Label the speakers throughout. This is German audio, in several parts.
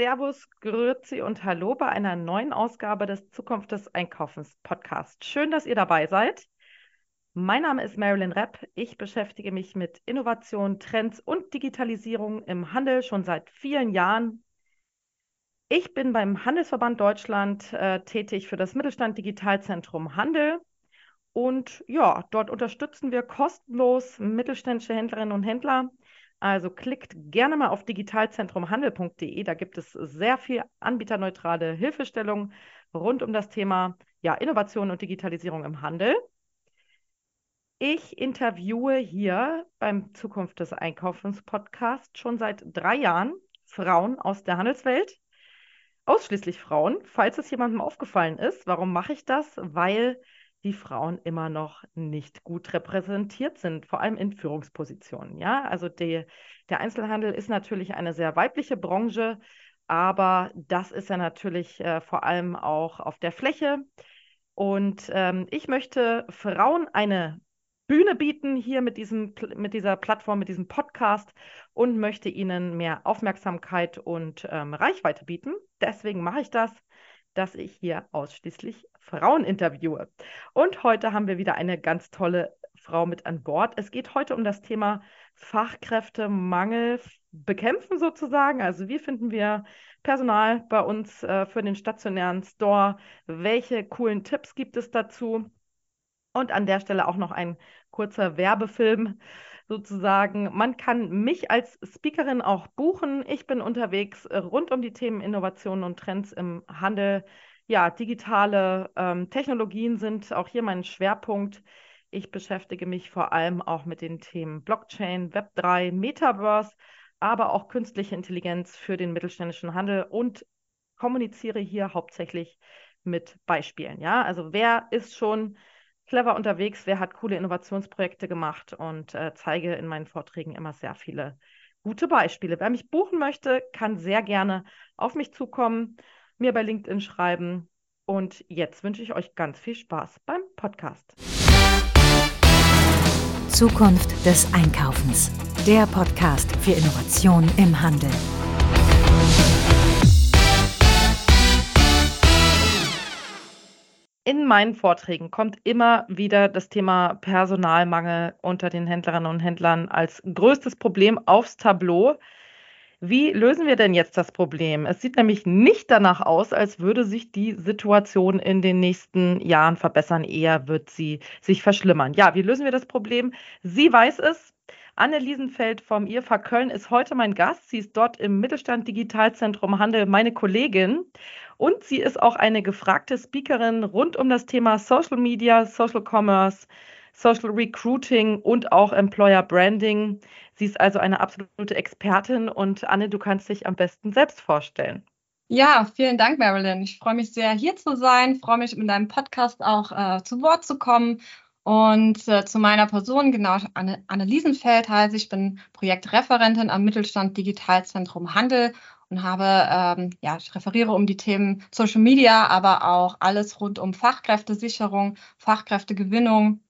Speaker 1: Servus, Grüezi und Hallo bei einer neuen Ausgabe des Zukunft des Einkaufens Podcast. Schön, dass ihr dabei seid. Mein Name ist Marilyn Repp. Ich beschäftige mich mit Innovation, Trends und Digitalisierung im Handel schon seit vielen Jahren. Ich bin beim Handelsverband Deutschland äh, tätig für das Mittelstand Digitalzentrum Handel. Und ja, dort unterstützen wir kostenlos mittelständische Händlerinnen und Händler also klickt gerne mal auf digitalzentrumhandel.de. Da gibt es sehr viel anbieterneutrale Hilfestellung rund um das Thema ja, Innovation und Digitalisierung im Handel. Ich interviewe hier beim Zukunft des Einkaufens Podcast schon seit drei Jahren Frauen aus der Handelswelt. Ausschließlich Frauen. Falls es jemandem aufgefallen ist, warum mache ich das? Weil die Frauen immer noch nicht gut repräsentiert sind, vor allem in Führungspositionen. Ja, also die, der Einzelhandel ist natürlich eine sehr weibliche Branche, aber das ist ja natürlich äh, vor allem auch auf der Fläche. Und ähm, ich möchte Frauen eine Bühne bieten hier mit, diesem, mit dieser Plattform, mit diesem Podcast und möchte ihnen mehr Aufmerksamkeit und ähm, Reichweite bieten. Deswegen mache ich das dass ich hier ausschließlich Frauen interviewe. Und heute haben wir wieder eine ganz tolle Frau mit an Bord. Es geht heute um das Thema Fachkräftemangel bekämpfen sozusagen. Also wie finden wir Personal bei uns äh, für den stationären Store? Welche coolen Tipps gibt es dazu? Und an der Stelle auch noch ein kurzer Werbefilm sozusagen. Man kann mich als Speakerin auch buchen. Ich bin unterwegs äh, rund um die Themen Innovationen und Trends im Handel. Ja, digitale ähm, Technologien sind auch hier mein Schwerpunkt. Ich beschäftige mich vor allem auch mit den Themen Blockchain, Web3, Metaverse, aber auch künstliche Intelligenz für den mittelständischen Handel und kommuniziere hier hauptsächlich mit Beispielen. Ja, also wer ist schon clever unterwegs, wer hat coole Innovationsprojekte gemacht und äh, zeige in meinen Vorträgen immer sehr viele gute Beispiele. Wer mich buchen möchte, kann sehr gerne auf mich zukommen, mir bei LinkedIn schreiben. Und jetzt wünsche ich euch ganz viel Spaß beim Podcast.
Speaker 2: Zukunft des Einkaufens. Der Podcast für Innovation im Handel.
Speaker 1: in meinen Vorträgen kommt immer wieder das Thema Personalmangel unter den Händlerinnen und Händlern als größtes Problem aufs Tableau. Wie lösen wir denn jetzt das Problem? Es sieht nämlich nicht danach aus, als würde sich die Situation in den nächsten Jahren verbessern. Eher wird sie sich verschlimmern. Ja, wie lösen wir das Problem? Sie weiß es. Anne Liesenfeld vom IFA Köln ist heute mein Gast. Sie ist dort im Mittelstand Digitalzentrum Handel meine Kollegin. Und sie ist auch eine gefragte Speakerin rund um das Thema Social Media, Social Commerce, Social Recruiting und auch Employer Branding. Sie ist also eine absolute Expertin und Anne, du kannst dich am besten selbst vorstellen.
Speaker 3: Ja, vielen Dank, Marilyn. Ich freue mich sehr, hier zu sein, freue mich, mit deinem Podcast auch äh, zu Wort zu kommen. Und äh, zu meiner Person, genau, Anne, Anne Liesenfeld heiße ich, bin Projektreferentin am Mittelstand Digitalzentrum Handel und habe, ähm, ja, ich referiere um die Themen Social Media, aber auch alles rund um Fachkräftesicherung, Fachkräftegewinnung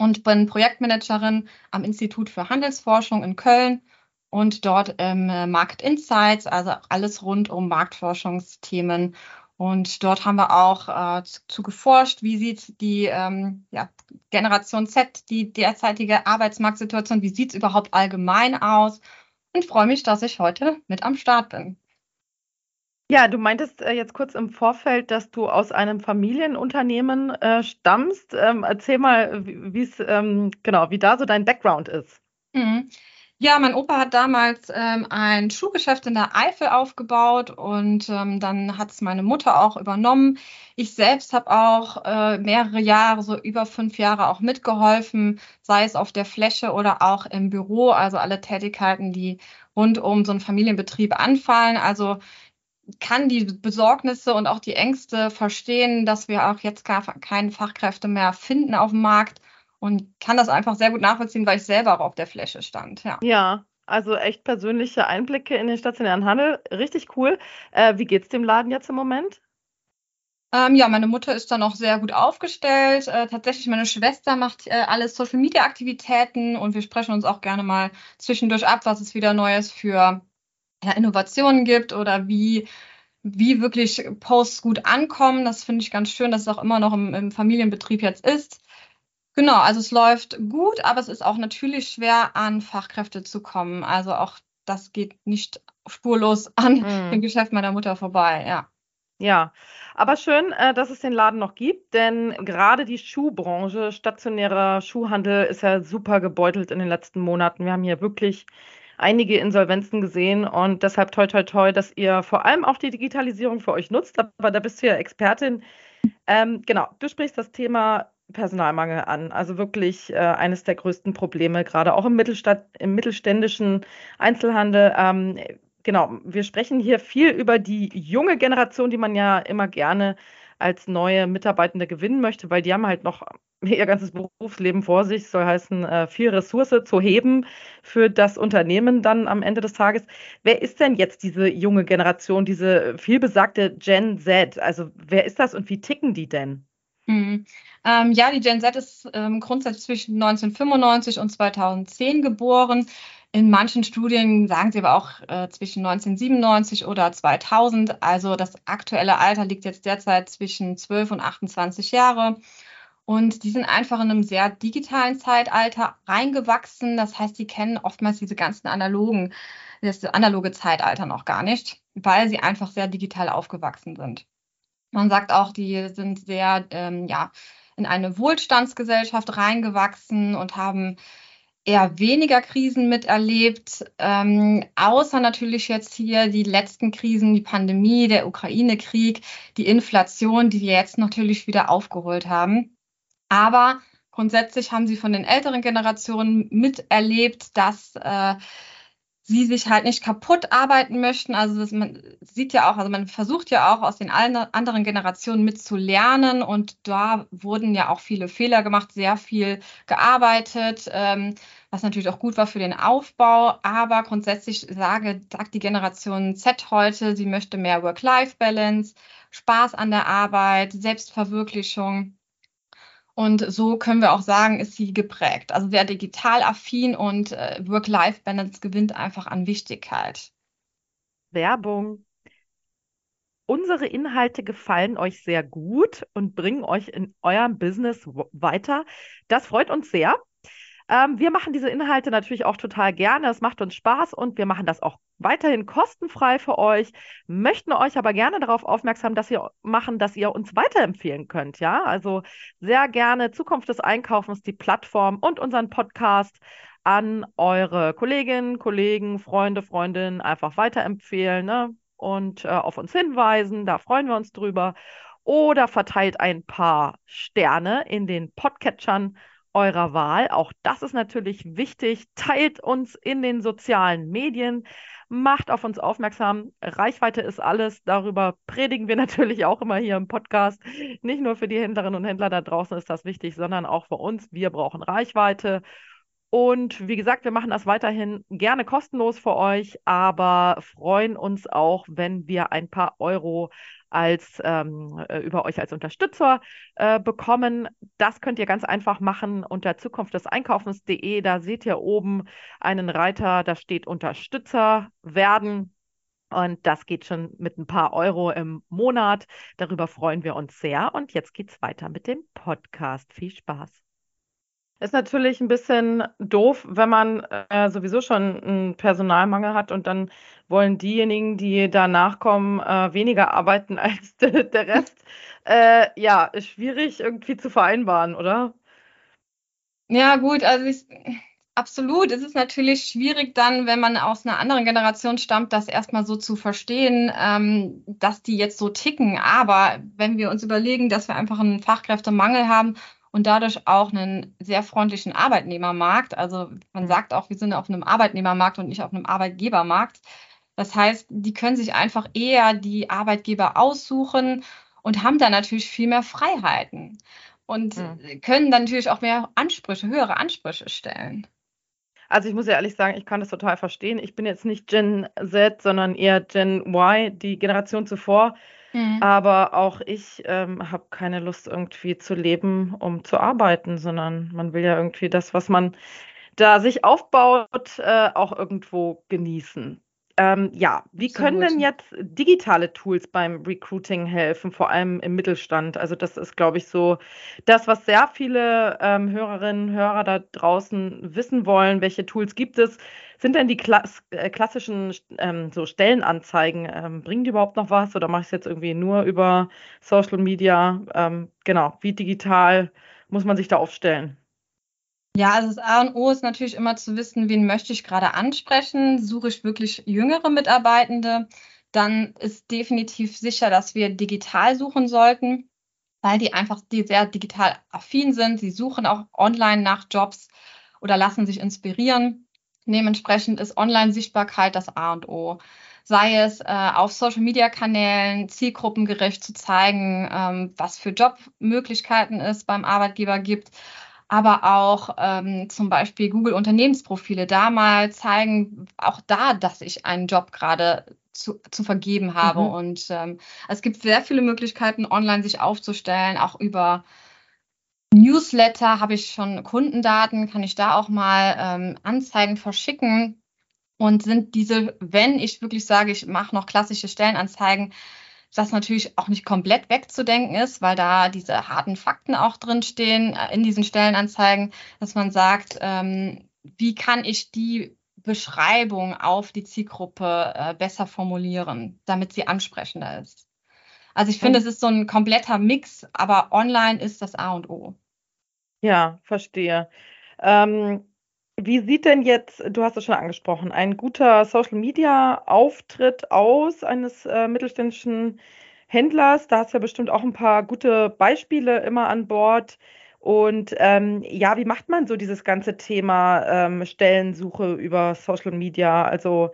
Speaker 3: und bin Projektmanagerin am Institut für Handelsforschung in Köln und dort im äh, Market Insights, also alles rund um Marktforschungsthemen. Und dort haben wir auch äh, zu, zu, geforscht, wie sieht die ähm, ja, Generation Z, die derzeitige Arbeitsmarktsituation, wie sieht es überhaupt allgemein aus? Und freue mich, dass ich heute mit am Start bin.
Speaker 1: Ja, du meintest äh, jetzt kurz im Vorfeld, dass du aus einem Familienunternehmen äh, stammst. Ähm, erzähl mal, wie es ähm, genau, wie da so dein Background ist.
Speaker 3: Mhm. Ja, mein Opa hat damals ähm, ein Schuhgeschäft in der Eifel aufgebaut und ähm, dann hat es meine Mutter auch übernommen. Ich selbst habe auch äh, mehrere Jahre, so über fünf Jahre auch mitgeholfen, sei es auf der Fläche oder auch im Büro, also alle Tätigkeiten, die rund um so einen Familienbetrieb anfallen. Also kann die Besorgnisse und auch die Ängste verstehen, dass wir auch jetzt gar keine Fachkräfte mehr finden auf dem Markt und kann das einfach sehr gut nachvollziehen, weil ich selber auch auf der Fläche stand.
Speaker 1: Ja. ja. Also echt persönliche Einblicke in den stationären Handel. Richtig cool. Äh, wie es dem Laden jetzt im Moment?
Speaker 3: Ähm, ja, meine Mutter ist da noch sehr gut aufgestellt. Äh, tatsächlich, meine Schwester macht äh, alle Social Media Aktivitäten und wir sprechen uns auch gerne mal zwischendurch ab, was es wieder Neues für ja, Innovationen gibt oder wie, wie wirklich Posts gut ankommen. Das finde ich ganz schön, dass es auch immer noch im, im Familienbetrieb jetzt ist. Genau, also es läuft gut, aber es ist auch natürlich schwer, an Fachkräfte zu kommen. Also auch das geht nicht spurlos an mhm. dem Geschäft meiner Mutter vorbei, ja.
Speaker 1: Ja, aber schön, äh, dass es den Laden noch gibt, denn gerade die Schuhbranche, stationärer Schuhhandel ist ja super gebeutelt in den letzten Monaten. Wir haben hier wirklich einige Insolvenzen gesehen und deshalb toi toi toi, dass ihr vor allem auch die Digitalisierung für euch nutzt, aber da bist du ja Expertin. Ähm, genau, du sprichst das Thema Personalmangel an. Also wirklich äh, eines der größten Probleme, gerade auch im, Mittelstadt, im mittelständischen Einzelhandel. Ähm, genau, wir sprechen hier viel über die junge Generation, die man ja immer gerne als neue Mitarbeitende gewinnen möchte, weil die haben halt noch ihr ganzes Berufsleben vor sich, soll heißen, äh, viel Ressource zu heben für das Unternehmen dann am Ende des Tages. Wer ist denn jetzt diese junge Generation, diese vielbesagte Gen Z? Also wer ist das und wie ticken die denn?
Speaker 3: Mhm. Ähm, ja, die Gen Z ist ähm, grundsätzlich zwischen 1995 und 2010 geboren. In manchen Studien sagen sie aber auch äh, zwischen 1997 oder 2000. Also das aktuelle Alter liegt jetzt derzeit zwischen 12 und 28 Jahre. Und die sind einfach in einem sehr digitalen Zeitalter reingewachsen. Das heißt, die kennen oftmals diese ganzen analogen, das analoge Zeitalter noch gar nicht, weil sie einfach sehr digital aufgewachsen sind. Man sagt auch, die sind sehr ähm, ja, in eine Wohlstandsgesellschaft reingewachsen und haben eher weniger Krisen miterlebt, ähm, außer natürlich jetzt hier die letzten Krisen, die Pandemie, der Ukraine-Krieg, die Inflation, die wir jetzt natürlich wieder aufgeholt haben. Aber grundsätzlich haben sie von den älteren Generationen miterlebt, dass äh, sie sich halt nicht kaputt arbeiten möchten. Also das, man sieht ja auch, also man versucht ja auch aus den anderen Generationen mitzulernen und da wurden ja auch viele Fehler gemacht, sehr viel gearbeitet, ähm, was natürlich auch gut war für den Aufbau. Aber grundsätzlich sage, sagt die Generation Z heute, sie möchte mehr Work-Life-Balance, Spaß an der Arbeit, Selbstverwirklichung. Und so können wir auch sagen, ist sie geprägt. Also sehr digital affin und äh, Work-Life-Balance gewinnt einfach an Wichtigkeit.
Speaker 1: Werbung. Unsere Inhalte gefallen euch sehr gut und bringen euch in eurem Business weiter. Das freut uns sehr. Ähm, wir machen diese Inhalte natürlich auch total gerne. Es macht uns Spaß und wir machen das auch weiterhin kostenfrei für euch, möchten euch aber gerne darauf aufmerksam dass ihr machen, dass ihr uns weiterempfehlen könnt. Ja, also sehr gerne Zukunft des Einkaufens, die Plattform und unseren Podcast an eure Kolleginnen, Kollegen, Freunde, Freundinnen einfach weiterempfehlen ne? und äh, auf uns hinweisen. Da freuen wir uns drüber. Oder verteilt ein paar Sterne in den Podcatchern eurer Wahl. Auch das ist natürlich wichtig. Teilt uns in den sozialen Medien, macht auf uns aufmerksam. Reichweite ist alles. Darüber predigen wir natürlich auch immer hier im Podcast. Nicht nur für die Händlerinnen und Händler da draußen ist das wichtig, sondern auch für uns. Wir brauchen Reichweite. Und wie gesagt, wir machen das weiterhin gerne kostenlos für euch, aber freuen uns auch, wenn wir ein paar Euro als ähm, äh, über euch als Unterstützer äh, bekommen. Das könnt ihr ganz einfach machen unter Zukunft des Einkaufens.de. Da seht ihr oben einen Reiter, da steht Unterstützer werden. Und das geht schon mit ein paar Euro im Monat. Darüber freuen wir uns sehr. Und jetzt geht's weiter mit dem Podcast. Viel Spaß. Ist natürlich ein bisschen doof, wenn man äh, sowieso schon einen Personalmangel hat und dann wollen diejenigen, die danach kommen, äh, weniger arbeiten als de der Rest. Äh, ja, ist schwierig irgendwie zu vereinbaren, oder?
Speaker 3: Ja, gut, also ich, absolut. Es ist natürlich schwierig dann, wenn man aus einer anderen Generation stammt, das erstmal so zu verstehen, ähm, dass die jetzt so ticken. Aber wenn wir uns überlegen, dass wir einfach einen Fachkräftemangel haben und dadurch auch einen sehr freundlichen Arbeitnehmermarkt. Also man sagt auch, wir sind auf einem Arbeitnehmermarkt und nicht auf einem Arbeitgebermarkt. Das heißt, die können sich einfach eher die Arbeitgeber aussuchen und haben dann natürlich viel mehr Freiheiten und mhm. können dann natürlich auch mehr Ansprüche, höhere Ansprüche stellen.
Speaker 1: Also ich muss ja ehrlich sagen, ich kann das total verstehen. Ich bin jetzt nicht Gen Z, sondern eher Gen Y, die Generation zuvor. Mhm. Aber auch ich ähm, habe keine Lust, irgendwie zu leben, um zu arbeiten, sondern man will ja irgendwie das, was man da sich aufbaut, äh, auch irgendwo genießen. Ähm, ja, wie können denn jetzt digitale Tools beim Recruiting helfen, vor allem im Mittelstand? Also das ist, glaube ich, so das, was sehr viele ähm, Hörerinnen und Hörer da draußen wissen wollen. Welche Tools gibt es? Sind denn die Klass äh, klassischen ähm, so Stellenanzeigen, ähm, bringen die überhaupt noch was oder mache ich es jetzt irgendwie nur über Social Media? Ähm, genau, wie digital muss man sich da aufstellen?
Speaker 3: Ja, also das A und O ist natürlich immer zu wissen, wen möchte ich gerade ansprechen. Suche ich wirklich jüngere Mitarbeitende, dann ist definitiv sicher, dass wir digital suchen sollten, weil die einfach die sehr digital affin sind. Sie suchen auch online nach Jobs oder lassen sich inspirieren. Dementsprechend ist Online-Sichtbarkeit das A und O. Sei es äh, auf Social-Media-Kanälen zielgruppengerecht zu zeigen, ähm, was für Jobmöglichkeiten es beim Arbeitgeber gibt, aber auch ähm, zum Beispiel Google Unternehmensprofile da mal zeigen, auch da, dass ich einen Job gerade zu, zu vergeben habe. Mhm. Und ähm, es gibt sehr viele Möglichkeiten, online sich aufzustellen, auch über Newsletter habe ich schon Kundendaten, kann ich da auch mal ähm, Anzeigen verschicken. Und sind diese, wenn ich wirklich sage, ich mache noch klassische Stellenanzeigen, das natürlich auch nicht komplett wegzudenken ist, weil da diese harten Fakten auch drinstehen äh, in diesen Stellenanzeigen, dass man sagt, ähm, wie kann ich die Beschreibung auf die Zielgruppe äh, besser formulieren, damit sie ansprechender ist. Also ich finde, es ist so ein kompletter Mix, aber online ist das A und O.
Speaker 1: Ja, verstehe. Ähm, wie sieht denn jetzt, du hast es schon angesprochen, ein guter Social-Media-Auftritt aus eines äh, mittelständischen Händlers? Da hast du ja bestimmt auch ein paar gute Beispiele immer an Bord. Und ähm, ja, wie macht man so dieses ganze Thema ähm, Stellensuche über Social Media? Also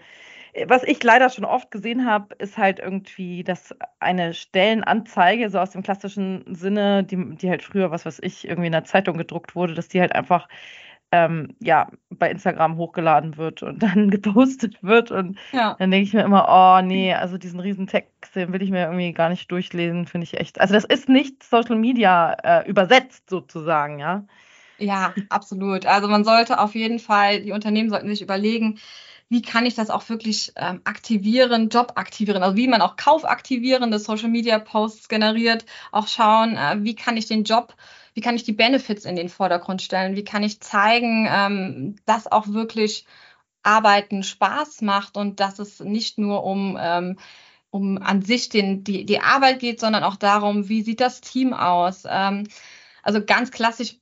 Speaker 1: was ich leider schon oft gesehen habe, ist halt irgendwie, dass eine Stellenanzeige, so aus dem klassischen Sinne, die, die halt früher, was weiß ich, irgendwie in der Zeitung gedruckt wurde, dass die halt einfach ähm, ja, bei Instagram hochgeladen wird und dann gepostet wird. Und ja. dann denke ich mir immer, oh nee, also diesen riesen Text, den will ich mir irgendwie gar nicht durchlesen, finde ich echt. Also das ist nicht Social Media äh, übersetzt sozusagen, ja.
Speaker 3: Ja, absolut. Also man sollte auf jeden Fall, die Unternehmen sollten sich überlegen, wie kann ich das auch wirklich ähm, aktivieren, Job aktivieren, also wie man auch kaufaktivierende Social Media Posts generiert, auch schauen, äh, wie kann ich den Job, wie kann ich die Benefits in den Vordergrund stellen, wie kann ich zeigen, ähm, dass auch wirklich Arbeiten Spaß macht und dass es nicht nur um ähm, um an sich den, die, die Arbeit geht, sondern auch darum, wie sieht das Team aus. Ähm, also ganz klassisch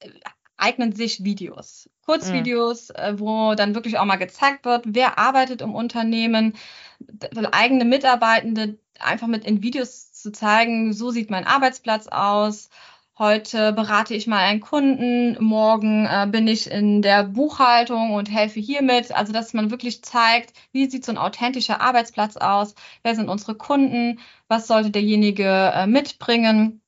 Speaker 3: äh, eignen sich Videos. Kurzvideos, mhm. wo dann wirklich auch mal gezeigt wird, wer arbeitet im Unternehmen, eigene Mitarbeitende einfach mit in Videos zu zeigen, so sieht mein Arbeitsplatz aus. Heute berate ich mal einen Kunden, morgen äh, bin ich in der Buchhaltung und helfe hiermit. Also, dass man wirklich zeigt, wie sieht so ein authentischer Arbeitsplatz aus, wer sind unsere Kunden, was sollte derjenige äh, mitbringen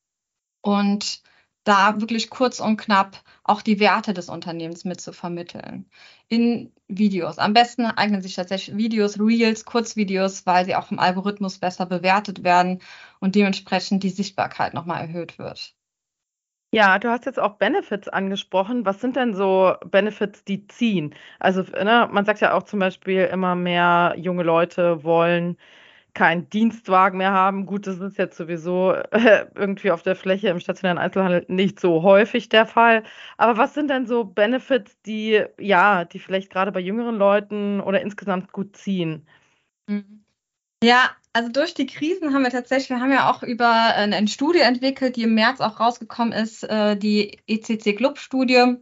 Speaker 3: und da wirklich kurz und knapp auch die Werte des Unternehmens mit zu vermitteln. In Videos. Am besten eignen sich tatsächlich Videos, Reels, Kurzvideos, weil sie auch vom Algorithmus besser bewertet werden und dementsprechend die Sichtbarkeit nochmal erhöht wird.
Speaker 1: Ja, du hast jetzt auch Benefits angesprochen. Was sind denn so Benefits, die ziehen? Also, ne, man sagt ja auch zum Beispiel, immer mehr junge Leute wollen keinen Dienstwagen mehr haben. Gut, das ist jetzt sowieso äh, irgendwie auf der Fläche im stationären Einzelhandel nicht so häufig der Fall. Aber was sind denn so Benefits, die, ja, die vielleicht gerade bei jüngeren Leuten oder insgesamt gut ziehen?
Speaker 3: Mhm. Ja, also durch die Krisen haben wir tatsächlich, wir haben ja auch über eine Studie entwickelt, die im März auch rausgekommen ist, äh, die ECC Club Studie.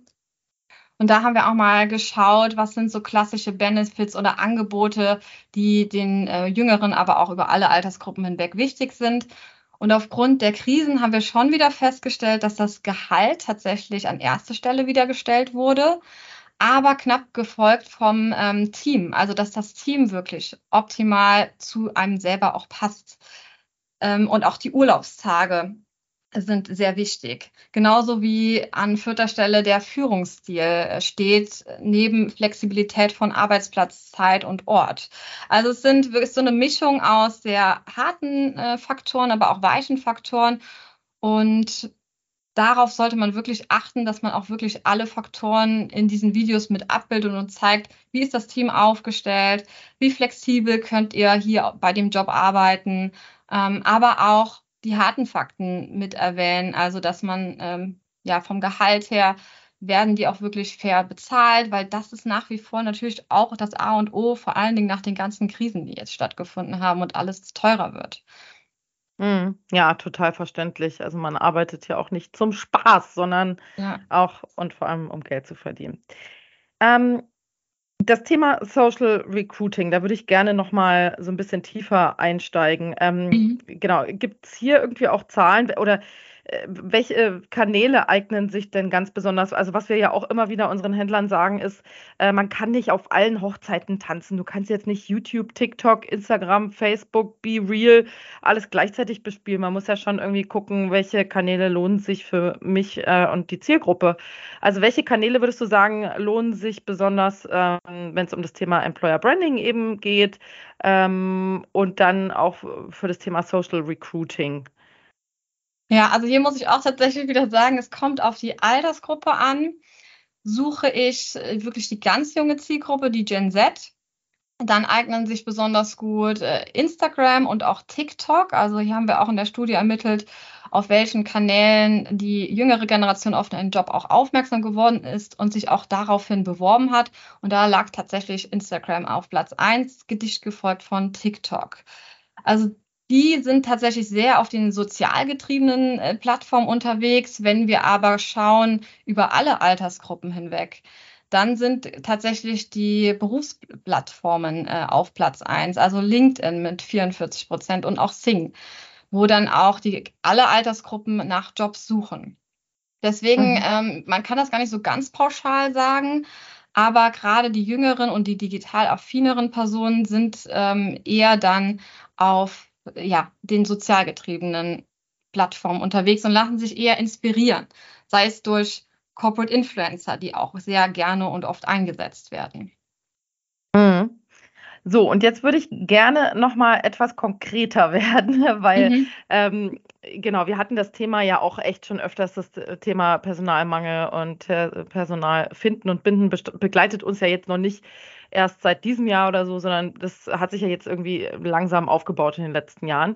Speaker 3: Und da haben wir auch mal geschaut, was sind so klassische Benefits oder Angebote, die den äh, Jüngeren, aber auch über alle Altersgruppen hinweg wichtig sind. Und aufgrund der Krisen haben wir schon wieder festgestellt, dass das Gehalt tatsächlich an erste Stelle wieder gestellt wurde, aber knapp gefolgt vom ähm, Team. Also dass das Team wirklich optimal zu einem selber auch passt. Ähm, und auch die Urlaubstage sind sehr wichtig. Genauso wie an vierter Stelle der Führungsstil äh, steht, neben Flexibilität von Arbeitsplatz, Zeit und Ort. Also es sind wirklich so eine Mischung aus sehr harten äh, Faktoren, aber auch weichen Faktoren. Und darauf sollte man wirklich achten, dass man auch wirklich alle Faktoren in diesen Videos mit abbildet und zeigt, wie ist das Team aufgestellt, wie flexibel könnt ihr hier bei dem Job arbeiten, ähm, aber auch die harten Fakten mit erwähnen, also dass man ähm, ja vom Gehalt her werden die auch wirklich fair bezahlt, weil das ist nach wie vor natürlich auch das A und O, vor allen Dingen nach den ganzen Krisen, die jetzt stattgefunden haben und alles teurer wird.
Speaker 1: Mhm. Ja, total verständlich. Also man arbeitet ja auch nicht zum Spaß, sondern ja. auch und vor allem um Geld zu verdienen. Ähm, das Thema Social Recruiting, da würde ich gerne noch mal so ein bisschen tiefer einsteigen. Ähm, mhm. Genau, gibt es hier irgendwie auch Zahlen oder welche Kanäle eignen sich denn ganz besonders? Also was wir ja auch immer wieder unseren Händlern sagen, ist, äh, man kann nicht auf allen Hochzeiten tanzen. Du kannst jetzt nicht YouTube, TikTok, Instagram, Facebook, Be Real alles gleichzeitig bespielen. Man muss ja schon irgendwie gucken, welche Kanäle lohnen sich für mich äh, und die Zielgruppe. Also welche Kanäle würdest du sagen, lohnen sich besonders, ähm, wenn es um das Thema Employer Branding eben geht ähm, und dann auch für das Thema Social Recruiting?
Speaker 3: Ja, also hier muss ich auch tatsächlich wieder sagen, es kommt auf die Altersgruppe an. Suche ich äh, wirklich die ganz junge Zielgruppe, die Gen Z, dann eignen sich besonders gut äh, Instagram und auch TikTok. Also hier haben wir auch in der Studie ermittelt, auf welchen Kanälen die jüngere Generation auf einen Job auch aufmerksam geworden ist und sich auch daraufhin beworben hat. Und da lag tatsächlich Instagram auf Platz 1, gedicht gefolgt von TikTok. Also die sind tatsächlich sehr auf den sozial getriebenen äh, Plattformen unterwegs. Wenn wir aber schauen über alle Altersgruppen hinweg, dann sind tatsächlich die Berufsplattformen äh, auf Platz eins, also LinkedIn mit 44 Prozent und auch Sing, wo dann auch die alle Altersgruppen nach Jobs suchen. Deswegen, mhm. ähm, man kann das gar nicht so ganz pauschal sagen, aber gerade die jüngeren und die digital affineren Personen sind ähm, eher dann auf ja, den sozial getriebenen Plattformen unterwegs und lassen sich eher inspirieren, sei es durch Corporate Influencer, die auch sehr gerne und oft eingesetzt werden.
Speaker 1: Mhm. So, und jetzt würde ich gerne noch mal etwas konkreter werden, weil mhm. ähm, genau, wir hatten das Thema ja auch echt schon öfters, das Thema Personalmangel und äh, Personal finden und binden begleitet uns ja jetzt noch nicht erst seit diesem Jahr oder so, sondern das hat sich ja jetzt irgendwie langsam aufgebaut in den letzten Jahren.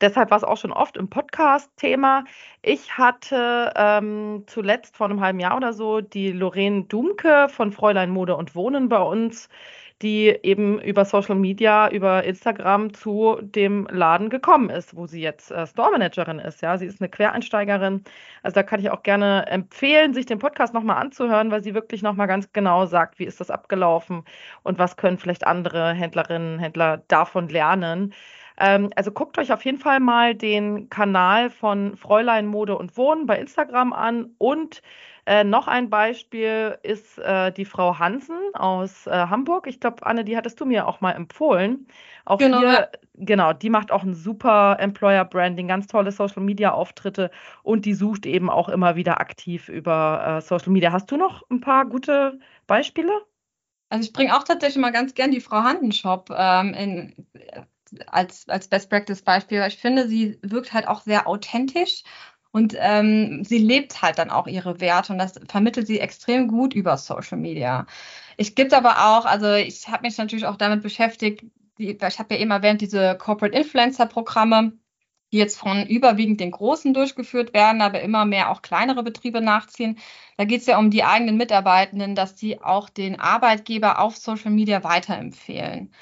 Speaker 1: Deshalb war es auch schon oft im Podcast Thema. Ich hatte ähm, zuletzt vor einem halben Jahr oder so die Lorraine Dumke von Fräulein Mode und Wohnen bei uns die eben über Social Media, über Instagram zu dem Laden gekommen ist, wo sie jetzt äh, Store Managerin ist. Ja, sie ist eine Quereinsteigerin. Also da kann ich auch gerne empfehlen, sich den Podcast nochmal anzuhören, weil sie wirklich nochmal ganz genau sagt, wie ist das abgelaufen und was können vielleicht andere Händlerinnen, Händler davon lernen. Ähm, also guckt euch auf jeden Fall mal den Kanal von Fräulein Mode und Wohnen bei Instagram an und äh, noch ein Beispiel ist äh, die Frau Hansen aus äh, Hamburg. Ich glaube, Anne, die hattest du mir auch mal empfohlen. Auch genau. Hier, genau, die macht auch ein super Employer Branding, ganz tolle Social Media Auftritte und die sucht eben auch immer wieder aktiv über äh, Social Media. Hast du noch ein paar gute Beispiele?
Speaker 3: Also ich bringe auch tatsächlich mal ganz gern die Frau Handenshop ähm, in, als, als Best Practice Beispiel. Ich finde, sie wirkt halt auch sehr authentisch und ähm, sie lebt halt dann auch ihre Werte und das vermittelt sie extrem gut über Social Media. Ich gibt aber auch, also ich habe mich natürlich auch damit beschäftigt, die, ich habe ja eben erwähnt, diese Corporate Influencer Programme, die jetzt von überwiegend den Großen durchgeführt werden, aber immer mehr auch kleinere Betriebe nachziehen. Da geht es ja um die eigenen Mitarbeitenden, dass die auch den Arbeitgeber auf Social Media weiterempfehlen.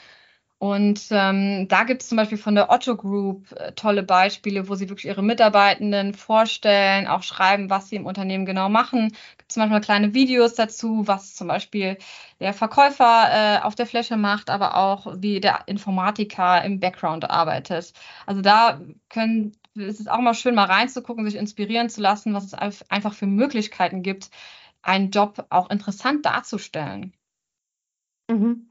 Speaker 3: Und ähm, da gibt es zum Beispiel von der Otto Group äh, tolle Beispiele, wo sie wirklich ihre Mitarbeitenden vorstellen, auch schreiben, was sie im Unternehmen genau machen. Gibt zum Beispiel kleine Videos dazu, was zum Beispiel der Verkäufer äh, auf der Fläche macht, aber auch wie der Informatiker im Background arbeitet. Also da können es ist auch mal schön, mal reinzugucken, sich inspirieren zu lassen, was es einfach für Möglichkeiten gibt, einen Job auch interessant darzustellen.
Speaker 1: Mhm.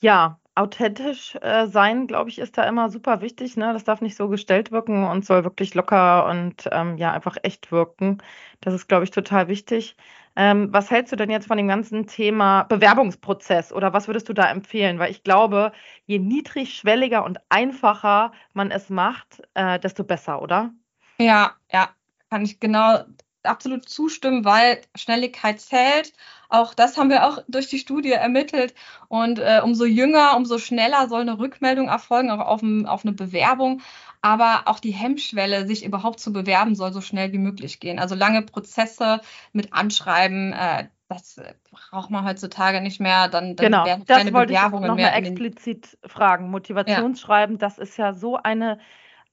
Speaker 1: Ja, authentisch äh, sein, glaube ich, ist da immer super wichtig. Ne? Das darf nicht so gestellt wirken und soll wirklich locker und ähm, ja, einfach echt wirken. Das ist, glaube ich, total wichtig. Ähm, was hältst du denn jetzt von dem ganzen Thema Bewerbungsprozess oder was würdest du da empfehlen? Weil ich glaube, je niedrigschwelliger und einfacher man es macht, äh, desto besser, oder?
Speaker 3: Ja, ja, kann ich genau absolut zustimmen, weil Schnelligkeit zählt. Auch das haben wir auch durch die Studie ermittelt. Und äh, umso jünger, umso schneller soll eine Rückmeldung erfolgen, auch auf, ein, auf, eine Bewerbung. Aber auch die Hemmschwelle, sich überhaupt zu bewerben, soll so schnell wie möglich gehen. Also lange Prozesse mit Anschreiben, äh, das braucht man heutzutage nicht mehr. Dann, dann
Speaker 1: genau, werden keine das wollte Bewerbungen ich noch mehr. Mal explizit fragen. Motivationsschreiben, ja. das ist ja so eine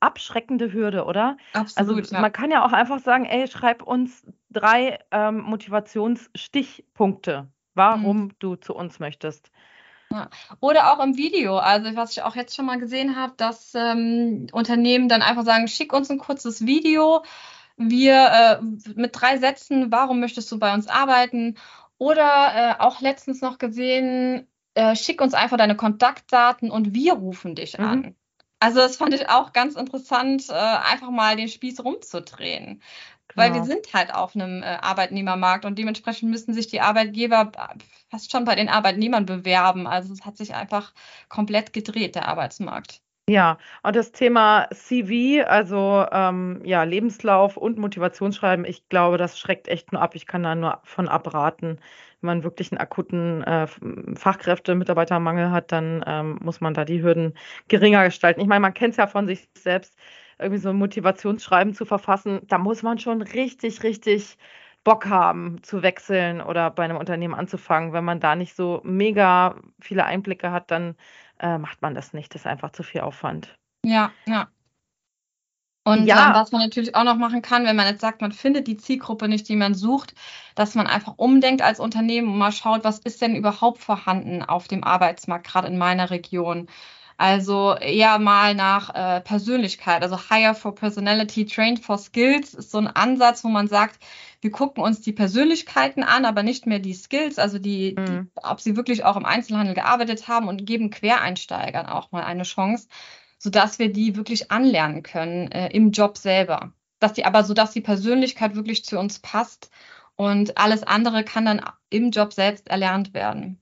Speaker 1: abschreckende Hürde, oder? Absolut. Also ja. man kann ja auch einfach sagen, ey, schreib uns drei ähm, Motivationsstichpunkte, warum mhm. du zu uns möchtest.
Speaker 3: Ja. Oder auch im Video. Also was ich auch jetzt schon mal gesehen habe, dass ähm, Unternehmen dann einfach sagen, schick uns ein kurzes Video. Wir äh, mit drei Sätzen, warum möchtest du bei uns arbeiten? Oder äh, auch letztens noch gesehen, äh, schick uns einfach deine Kontaktdaten und wir rufen dich mhm. an. Also das fand ich auch ganz interessant, äh, einfach mal den Spieß rumzudrehen. Genau. Weil wir sind halt auf einem äh, Arbeitnehmermarkt und dementsprechend müssen sich die Arbeitgeber fast schon bei den Arbeitnehmern bewerben. Also es hat sich einfach komplett gedreht, der Arbeitsmarkt.
Speaker 1: Ja, und das Thema CV, also ähm, ja, Lebenslauf und Motivationsschreiben, ich glaube, das schreckt echt nur ab. Ich kann da nur von abraten. Wenn man wirklich einen akuten äh, Fachkräfte-, Mitarbeitermangel hat, dann ähm, muss man da die Hürden geringer gestalten. Ich meine, man kennt es ja von sich selbst, irgendwie so ein Motivationsschreiben zu verfassen. Da muss man schon richtig, richtig Bock haben zu wechseln oder bei einem Unternehmen anzufangen. Wenn man da nicht so mega viele Einblicke hat, dann äh, macht man das nicht. Das ist einfach zu viel Aufwand.
Speaker 3: Ja, ja. Und ja. Was man natürlich auch noch machen kann, wenn man jetzt sagt, man findet die Zielgruppe nicht, die man sucht, dass man einfach umdenkt als Unternehmen und mal schaut, was ist denn überhaupt vorhanden auf dem Arbeitsmarkt, gerade in meiner Region. Also eher mal nach äh, Persönlichkeit, also Hire for Personality, Trained for Skills ist so ein Ansatz, wo man sagt, wir gucken uns die Persönlichkeiten an, aber nicht mehr die Skills, also die, mhm. die, ob sie wirklich auch im Einzelhandel gearbeitet haben und geben Quereinsteigern auch mal eine Chance, sodass wir die wirklich anlernen können äh, im Job selber. Dass die aber so, dass die Persönlichkeit wirklich zu uns passt und alles andere kann dann im Job selbst erlernt werden.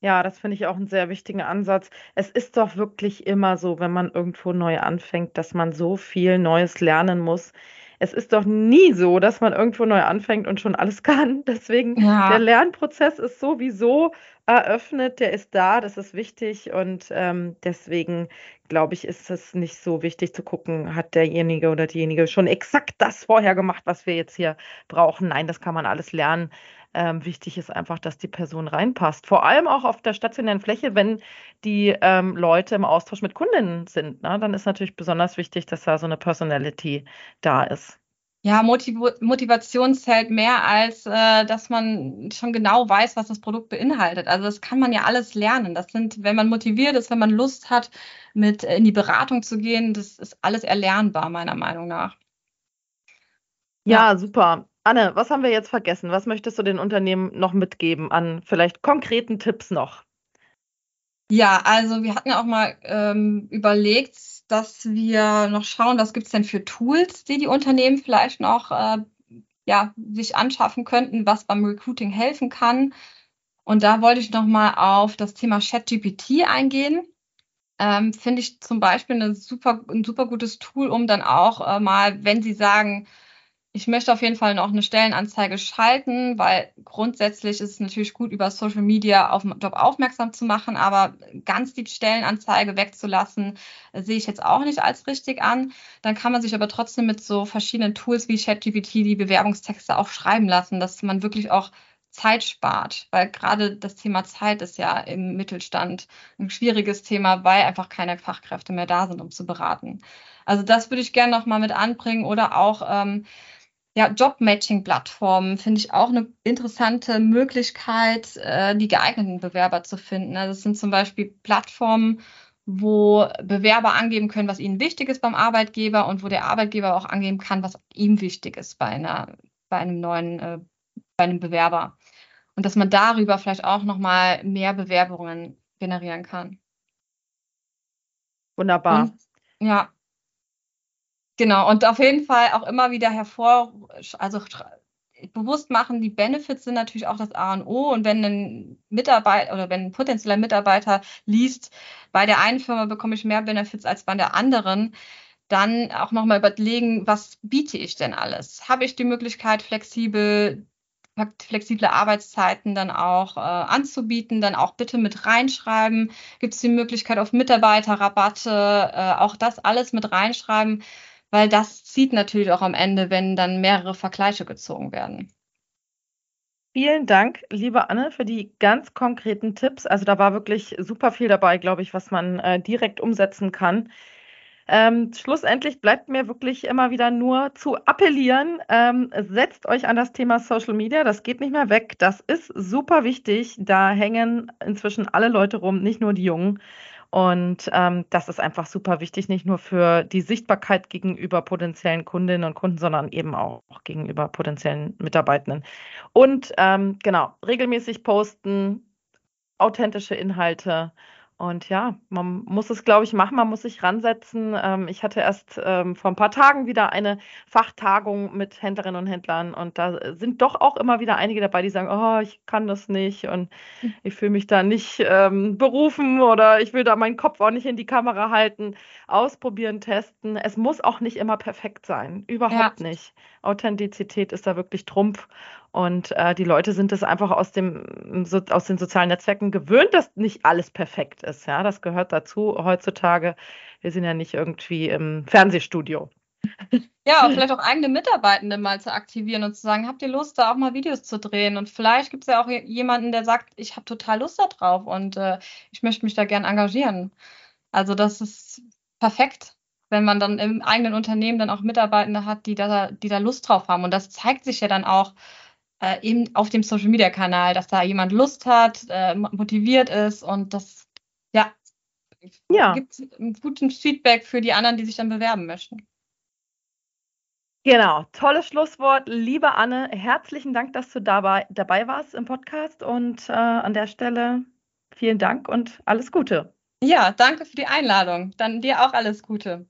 Speaker 1: Ja, das finde ich auch einen sehr wichtigen Ansatz. Es ist doch wirklich immer so, wenn man irgendwo neu anfängt, dass man so viel Neues lernen muss. Es ist doch nie so, dass man irgendwo neu anfängt und schon alles kann. Deswegen, ja. der Lernprozess ist sowieso eröffnet, der ist da, das ist wichtig und ähm, deswegen glaube ich, ist es nicht so wichtig zu gucken, hat derjenige oder diejenige schon exakt das vorher gemacht, was wir jetzt hier brauchen. Nein, das kann man alles lernen. Ähm, wichtig ist einfach, dass die Person reinpasst. Vor allem auch auf der stationären Fläche, wenn die ähm, Leute im Austausch mit Kundinnen sind. Ne? Dann ist natürlich besonders wichtig, dass da so eine Personality da ist.
Speaker 3: Ja, Motiv Motivation zählt mehr, als äh, dass man schon genau weiß, was das Produkt beinhaltet. Also das kann man ja alles lernen. Das sind, wenn man motiviert ist, wenn man Lust hat, mit in die Beratung zu gehen, das ist alles erlernbar, meiner Meinung nach.
Speaker 1: Ja, ja, super. Anne, was haben wir jetzt vergessen? Was möchtest du den Unternehmen noch mitgeben an vielleicht konkreten Tipps noch?
Speaker 3: Ja, also wir hatten auch mal ähm, überlegt, dass wir noch schauen, was gibt es denn für Tools, die die Unternehmen vielleicht noch äh, ja, sich anschaffen könnten, was beim Recruiting helfen kann. Und da wollte ich noch mal auf das Thema ChatGPT eingehen. Ähm, Finde ich zum Beispiel super, ein super gutes Tool, um dann auch äh, mal, wenn Sie sagen, ich möchte auf jeden Fall noch eine Stellenanzeige schalten, weil grundsätzlich ist es natürlich gut, über Social Media auf den Job aufmerksam zu machen, aber ganz die Stellenanzeige wegzulassen, sehe ich jetzt auch nicht als richtig an. Dann kann man sich aber trotzdem mit so verschiedenen Tools wie ChatGPT die Bewerbungstexte auch schreiben lassen, dass man wirklich auch Zeit spart, weil gerade das Thema Zeit ist ja im Mittelstand ein schwieriges Thema, weil einfach keine Fachkräfte mehr da sind, um zu beraten. Also das würde ich gerne noch mal mit anbringen oder auch ähm, ja, Job-Matching-Plattformen finde ich auch eine interessante Möglichkeit, äh, die geeigneten Bewerber zu finden. Also es sind zum Beispiel Plattformen, wo Bewerber angeben können, was ihnen wichtig ist beim Arbeitgeber und wo der Arbeitgeber auch angeben kann, was ihm wichtig ist bei einer, bei einem neuen, äh, bei einem Bewerber. Und dass man darüber vielleicht auch nochmal mehr Bewerbungen generieren kann.
Speaker 1: Wunderbar. Und,
Speaker 3: ja, Genau, und auf jeden Fall auch immer wieder hervor, also bewusst machen, die Benefits sind natürlich auch das A und O. Und wenn ein Mitarbeiter oder wenn ein potenzieller Mitarbeiter liest, bei der einen Firma bekomme ich mehr Benefits als bei der anderen, dann auch nochmal überlegen, was biete ich denn alles? Habe ich die Möglichkeit, flexibel flexible Arbeitszeiten dann auch äh, anzubieten, dann auch bitte mit reinschreiben. Gibt es die Möglichkeit auf Mitarbeiterrabatte, äh, auch das alles mit reinschreiben, weil das zieht natürlich auch am Ende, wenn dann mehrere Vergleiche gezogen werden.
Speaker 1: Vielen Dank, liebe Anne, für die ganz konkreten Tipps. Also da war wirklich super viel dabei, glaube ich, was man äh, direkt umsetzen kann. Ähm, schlussendlich bleibt mir wirklich immer wieder nur zu appellieren, ähm, setzt euch an das Thema Social Media, das geht nicht mehr weg, das ist super wichtig, da hängen inzwischen alle Leute rum, nicht nur die Jungen. Und ähm, das ist einfach super wichtig, nicht nur für die Sichtbarkeit gegenüber potenziellen Kundinnen und Kunden, sondern eben auch gegenüber potenziellen Mitarbeitenden. Und ähm, genau, regelmäßig posten, authentische Inhalte und ja, man muss es, glaube ich, machen, man muss sich ransetzen. Ähm, ich hatte erst ähm, vor ein paar Tagen wieder eine Fachtagung mit Händlerinnen und Händlern und da sind doch auch immer wieder einige dabei, die sagen, oh, ich kann das nicht und hm. ich fühle mich da nicht ähm, berufen oder ich will da meinen Kopf auch nicht in die Kamera halten. Ausprobieren, testen. Es muss auch nicht immer perfekt sein, überhaupt ja. nicht. Authentizität ist da wirklich Trumpf und äh, die Leute sind es einfach aus, dem, so, aus den sozialen Netzwerken gewöhnt, dass nicht alles perfekt ist. Ja, das gehört dazu heutzutage. Wir sind ja nicht irgendwie im Fernsehstudio.
Speaker 3: Ja, und vielleicht auch eigene Mitarbeitende mal zu aktivieren und zu sagen, habt ihr Lust, da auch mal Videos zu drehen? Und vielleicht gibt es ja auch jemanden, der sagt, ich habe total Lust darauf und äh, ich möchte mich da gern engagieren. Also das ist perfekt, wenn man dann im eigenen Unternehmen dann auch Mitarbeitende hat, die da, die da Lust drauf haben. Und das zeigt sich ja dann auch äh, eben auf dem Social Media Kanal, dass da jemand Lust hat, äh, motiviert ist und das ja, ja. gibt ein gutes Feedback für die anderen, die sich dann bewerben möchten.
Speaker 1: Genau, tolles Schlusswort. Liebe Anne, herzlichen Dank, dass du dabei, dabei warst im Podcast und äh, an der Stelle vielen Dank und alles Gute.
Speaker 3: Ja, danke für die Einladung. Dann dir auch alles Gute.